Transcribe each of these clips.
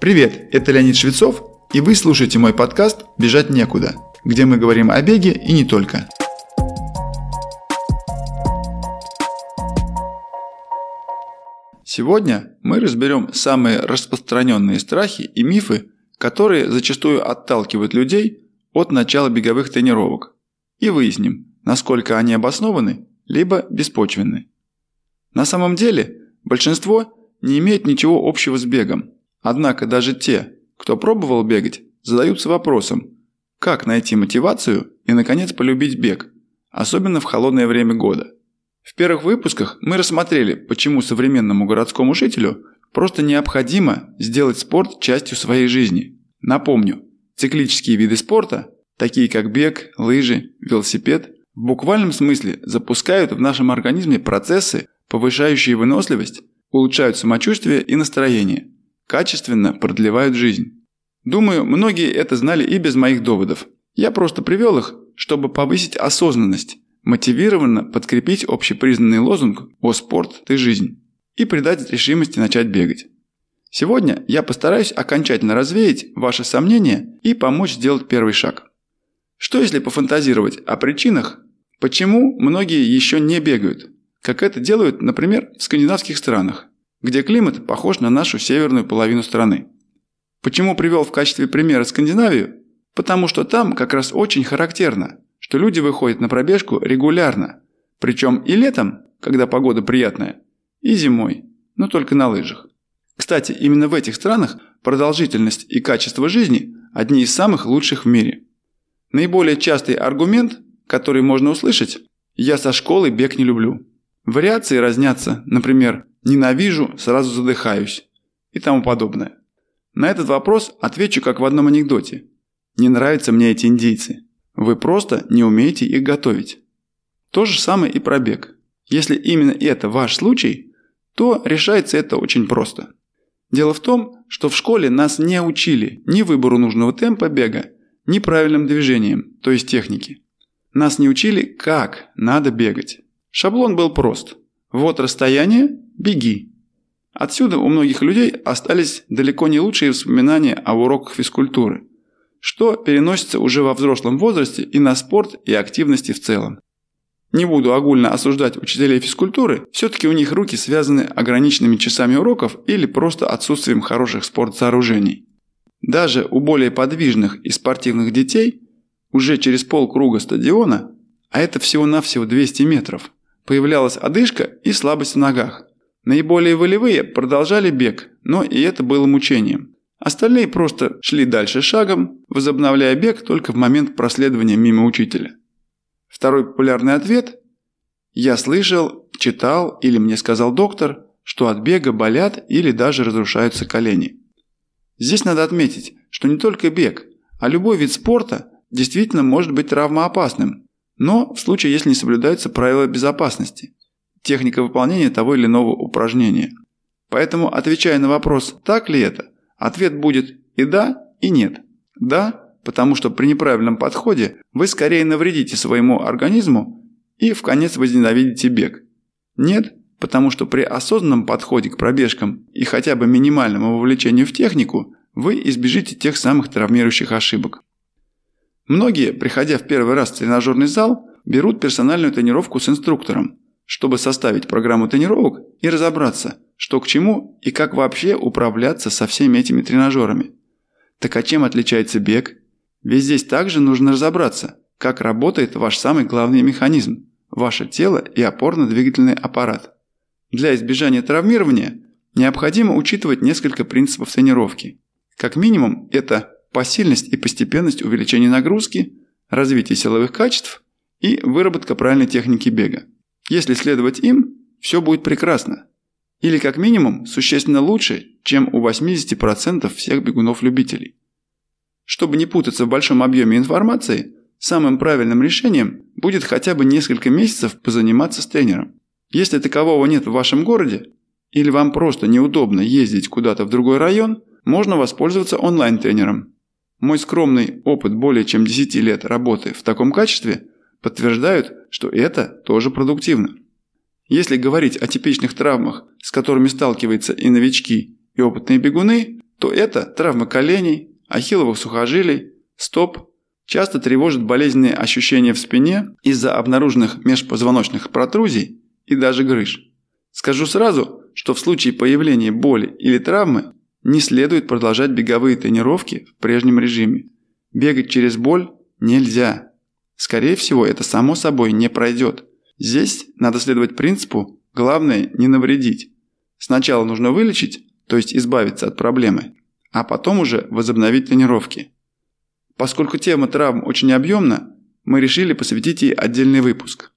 Привет, это Леонид Швецов, и вы слушаете мой подкаст «Бежать некуда», где мы говорим о беге и не только. Сегодня мы разберем самые распространенные страхи и мифы, которые зачастую отталкивают людей от начала беговых тренировок, и выясним, насколько они обоснованы либо беспочвенны. На самом деле, большинство не имеет ничего общего с бегом, однако даже те, кто пробовал бегать, задаются вопросом, как найти мотивацию и, наконец, полюбить бег, особенно в холодное время года. В первых выпусках мы рассмотрели, почему современному городскому жителю просто необходимо сделать спорт частью своей жизни. Напомню, циклические виды спорта, такие как бег, лыжи, велосипед, в буквальном смысле запускают в нашем организме процессы, повышающие выносливость, улучшают самочувствие и настроение, качественно продлевают жизнь. Думаю, многие это знали и без моих доводов. Я просто привел их, чтобы повысить осознанность, мотивированно подкрепить общепризнанный лозунг «О спорт, ты жизнь» и придать решимости начать бегать. Сегодня я постараюсь окончательно развеять ваши сомнения и помочь сделать первый шаг. Что если пофантазировать о причинах, почему многие еще не бегают, как это делают, например, в скандинавских странах, где климат похож на нашу северную половину страны. Почему привел в качестве примера Скандинавию? Потому что там как раз очень характерно, что люди выходят на пробежку регулярно, причем и летом, когда погода приятная, и зимой, но только на лыжах. Кстати, именно в этих странах продолжительность и качество жизни одни из самых лучших в мире. Наиболее частый аргумент, который можно услышать – «я со школы бег не люблю». Вариации разнятся, например, «ненавижу, сразу задыхаюсь» и тому подобное. На этот вопрос отвечу как в одном анекдоте. Не нравятся мне эти индейцы. Вы просто не умеете их готовить. То же самое и про бег. Если именно это ваш случай, то решается это очень просто. Дело в том, что в школе нас не учили ни выбору нужного темпа бега, ни правильным движением, то есть техники. Нас не учили, как надо бегать. Шаблон был прост. Вот расстояние – беги. Отсюда у многих людей остались далеко не лучшие воспоминания о уроках физкультуры, что переносится уже во взрослом возрасте и на спорт и активности в целом. Не буду огульно осуждать учителей физкультуры, все-таки у них руки связаны ограниченными часами уроков или просто отсутствием хороших спортсооружений. Даже у более подвижных и спортивных детей уже через полкруга стадиона, а это всего-навсего 200 метров, Появлялась одышка и слабость в ногах. Наиболее волевые продолжали бег, но и это было мучением. Остальные просто шли дальше шагом, возобновляя бег только в момент проследования мимо учителя. Второй популярный ответ – я слышал, читал или мне сказал доктор, что от бега болят или даже разрушаются колени. Здесь надо отметить, что не только бег, а любой вид спорта действительно может быть травмоопасным, но в случае, если не соблюдаются правила безопасности, техника выполнения того или иного упражнения. Поэтому, отвечая на вопрос «так ли это?», ответ будет и да, и нет. Да, потому что при неправильном подходе вы скорее навредите своему организму и в конец возненавидите бег. Нет, потому что при осознанном подходе к пробежкам и хотя бы минимальному вовлечению в технику вы избежите тех самых травмирующих ошибок. Многие, приходя в первый раз в тренажерный зал, берут персональную тренировку с инструктором, чтобы составить программу тренировок и разобраться, что к чему и как вообще управляться со всеми этими тренажерами. Так а чем отличается бег? Ведь здесь также нужно разобраться, как работает ваш самый главный механизм – ваше тело и опорно-двигательный аппарат. Для избежания травмирования необходимо учитывать несколько принципов тренировки. Как минимум, это посильность и постепенность увеличения нагрузки, развитие силовых качеств и выработка правильной техники бега. Если следовать им, все будет прекрасно. Или как минимум существенно лучше, чем у 80% всех бегунов-любителей. Чтобы не путаться в большом объеме информации, самым правильным решением будет хотя бы несколько месяцев позаниматься с тренером. Если такового нет в вашем городе, или вам просто неудобно ездить куда-то в другой район, можно воспользоваться онлайн-тренером, мой скромный опыт более чем 10 лет работы в таком качестве подтверждают, что это тоже продуктивно. Если говорить о типичных травмах, с которыми сталкиваются и новички, и опытные бегуны, то это травмы коленей, ахилловых сухожилий, стоп, часто тревожат болезненные ощущения в спине из-за обнаруженных межпозвоночных протрузий и даже грыж. Скажу сразу, что в случае появления боли или травмы не следует продолжать беговые тренировки в прежнем режиме. Бегать через боль нельзя. Скорее всего, это само собой не пройдет. Здесь надо следовать принципу «главное не навредить». Сначала нужно вылечить, то есть избавиться от проблемы, а потом уже возобновить тренировки. Поскольку тема травм очень объемна, мы решили посвятить ей отдельный выпуск.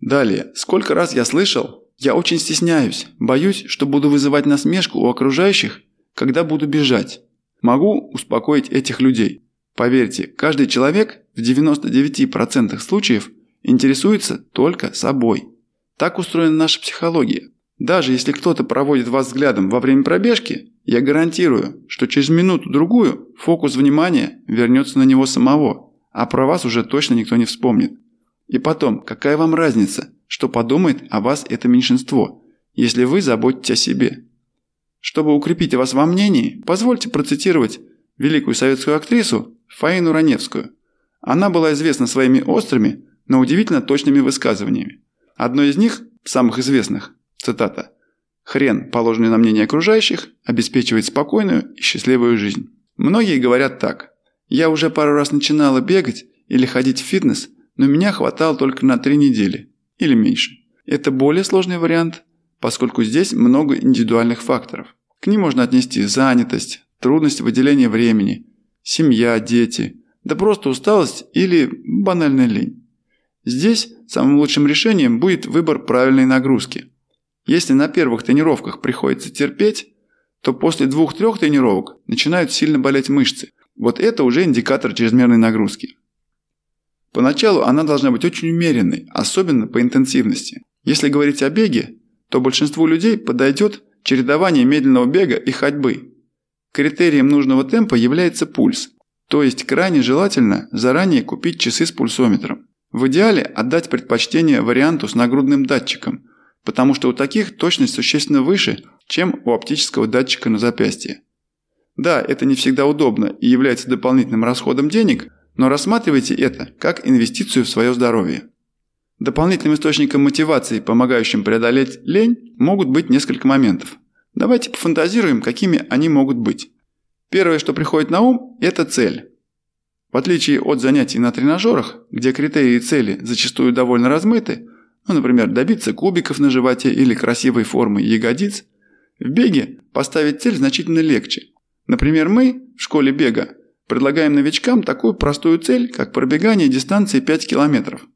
Далее, сколько раз я слышал, я очень стесняюсь, боюсь, что буду вызывать насмешку у окружающих, когда буду бежать. Могу успокоить этих людей. Поверьте, каждый человек в 99% случаев интересуется только собой. Так устроена наша психология. Даже если кто-то проводит вас взглядом во время пробежки, я гарантирую, что через минуту-другую фокус внимания вернется на него самого, а про вас уже точно никто не вспомнит. И потом, какая вам разница, что подумает о вас это меньшинство, если вы заботитесь о себе? Чтобы укрепить вас во мнении, позвольте процитировать великую советскую актрису Фаину Раневскую. Она была известна своими острыми, но удивительно точными высказываниями. Одно из них, самых известных, цитата, «Хрен, положенный на мнение окружающих, обеспечивает спокойную и счастливую жизнь». Многие говорят так. «Я уже пару раз начинала бегать или ходить в фитнес, но меня хватало только на три недели или меньше. Это более сложный вариант, поскольку здесь много индивидуальных факторов. К ним можно отнести занятость, трудность выделения времени, семья, дети, да просто усталость или банальная лень. Здесь самым лучшим решением будет выбор правильной нагрузки. Если на первых тренировках приходится терпеть, то после двух-трех тренировок начинают сильно болеть мышцы. Вот это уже индикатор чрезмерной нагрузки. Поначалу она должна быть очень умеренной, особенно по интенсивности. Если говорить о беге, то большинству людей подойдет чередование медленного бега и ходьбы. Критерием нужного темпа является пульс, то есть крайне желательно заранее купить часы с пульсометром. В идеале отдать предпочтение варианту с нагрудным датчиком, потому что у таких точность существенно выше, чем у оптического датчика на запястье. Да, это не всегда удобно и является дополнительным расходом денег, но рассматривайте это как инвестицию в свое здоровье. Дополнительным источником мотивации, помогающим преодолеть лень, могут быть несколько моментов. Давайте пофантазируем, какими они могут быть. Первое, что приходит на ум – это цель. В отличие от занятий на тренажерах, где критерии цели зачастую довольно размыты, ну, например, добиться кубиков на животе или красивой формы ягодиц, в беге поставить цель значительно легче. Например, мы в школе бега предлагаем новичкам такую простую цель, как пробегание дистанции 5 километров.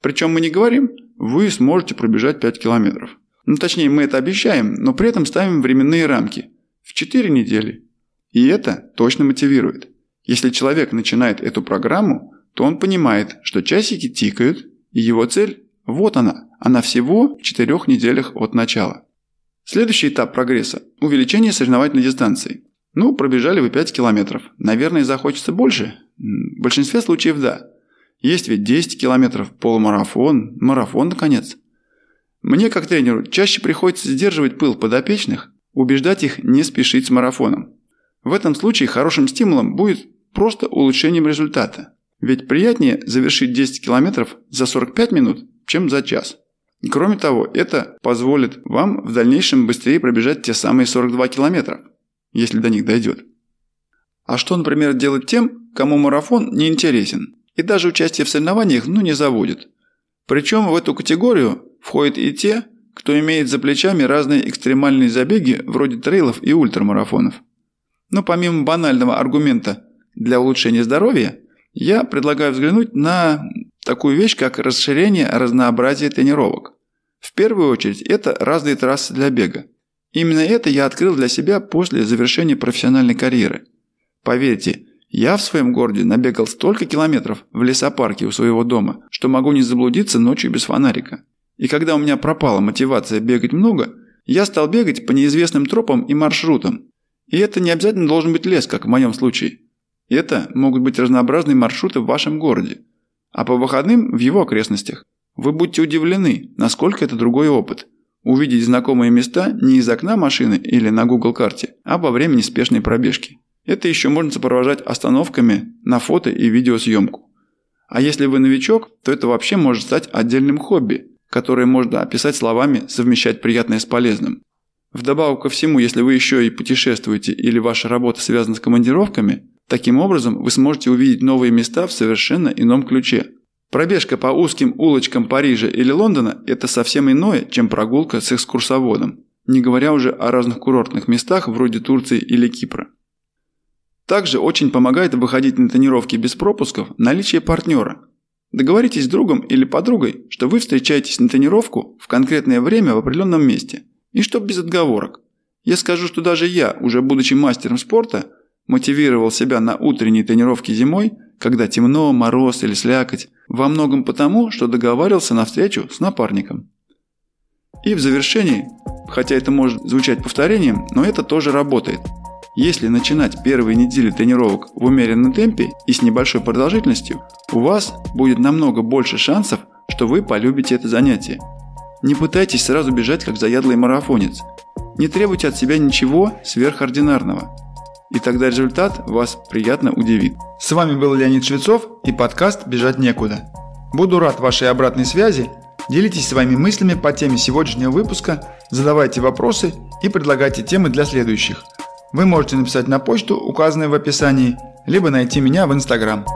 Причем мы не говорим «вы сможете пробежать 5 километров». Ну, точнее, мы это обещаем, но при этом ставим временные рамки – в 4 недели. И это точно мотивирует. Если человек начинает эту программу, то он понимает, что часики тикают, и его цель – вот она, она всего в 4 неделях от начала. Следующий этап прогресса – увеличение соревновательной дистанции. Ну, пробежали вы 5 километров. Наверное, захочется больше? В большинстве случаев да. Есть ведь 10 километров, полумарафон, марафон, наконец. Мне, как тренеру, чаще приходится сдерживать пыл подопечных, убеждать их не спешить с марафоном. В этом случае хорошим стимулом будет просто улучшением результата. Ведь приятнее завершить 10 километров за 45 минут, чем за час. Кроме того, это позволит вам в дальнейшем быстрее пробежать те самые 42 километра, если до них дойдет. А что, например, делать тем, кому марафон не интересен и даже участие в соревнованиях ну не заводит? Причем в эту категорию входят и те, кто имеет за плечами разные экстремальные забеги вроде трейлов и ультрамарафонов. Но помимо банального аргумента для улучшения здоровья, я предлагаю взглянуть на такую вещь, как расширение разнообразия тренировок. В первую очередь, это разные трассы для бега. Именно это я открыл для себя после завершения профессиональной карьеры. Поверьте, я в своем городе набегал столько километров в лесопарке у своего дома, что могу не заблудиться ночью без фонарика. И когда у меня пропала мотивация бегать много, я стал бегать по неизвестным тропам и маршрутам. И это не обязательно должен быть лес, как в моем случае. Это могут быть разнообразные маршруты в вашем городе, а по выходным в его окрестностях. Вы будете удивлены, насколько это другой опыт. Увидеть знакомые места не из окна машины или на Google карте, а во время неспешной пробежки. Это еще можно сопровождать остановками на фото и видеосъемку. А если вы новичок, то это вообще может стать отдельным хобби, которое можно описать словами «совмещать приятное с полезным». Вдобавок ко всему, если вы еще и путешествуете или ваша работа связана с командировками, таким образом вы сможете увидеть новые места в совершенно ином ключе. Пробежка по узким улочкам Парижа или Лондона – это совсем иное, чем прогулка с экскурсоводом, не говоря уже о разных курортных местах вроде Турции или Кипра. Также очень помогает выходить на тренировки без пропусков наличие партнера. Договоритесь с другом или подругой, что вы встречаетесь на тренировку в конкретное время в определенном месте. И что без отговорок. Я скажу, что даже я, уже будучи мастером спорта, мотивировал себя на утренние тренировки зимой, когда темно, мороз или слякоть, во многом потому, что договаривался на встречу с напарником. И в завершении, хотя это может звучать повторением, но это тоже работает – если начинать первые недели тренировок в умеренном темпе и с небольшой продолжительностью, у вас будет намного больше шансов, что вы полюбите это занятие. Не пытайтесь сразу бежать как заядлый марафонец. Не требуйте от себя ничего сверхординарного. И тогда результат вас приятно удивит. С вами был Леонид Швецов и подкаст «Бежать некуда». Буду рад вашей обратной связи. Делитесь своими мыслями по теме сегодняшнего выпуска, задавайте вопросы и предлагайте темы для следующих – вы можете написать на почту, указанную в описании, либо найти меня в Инстаграм.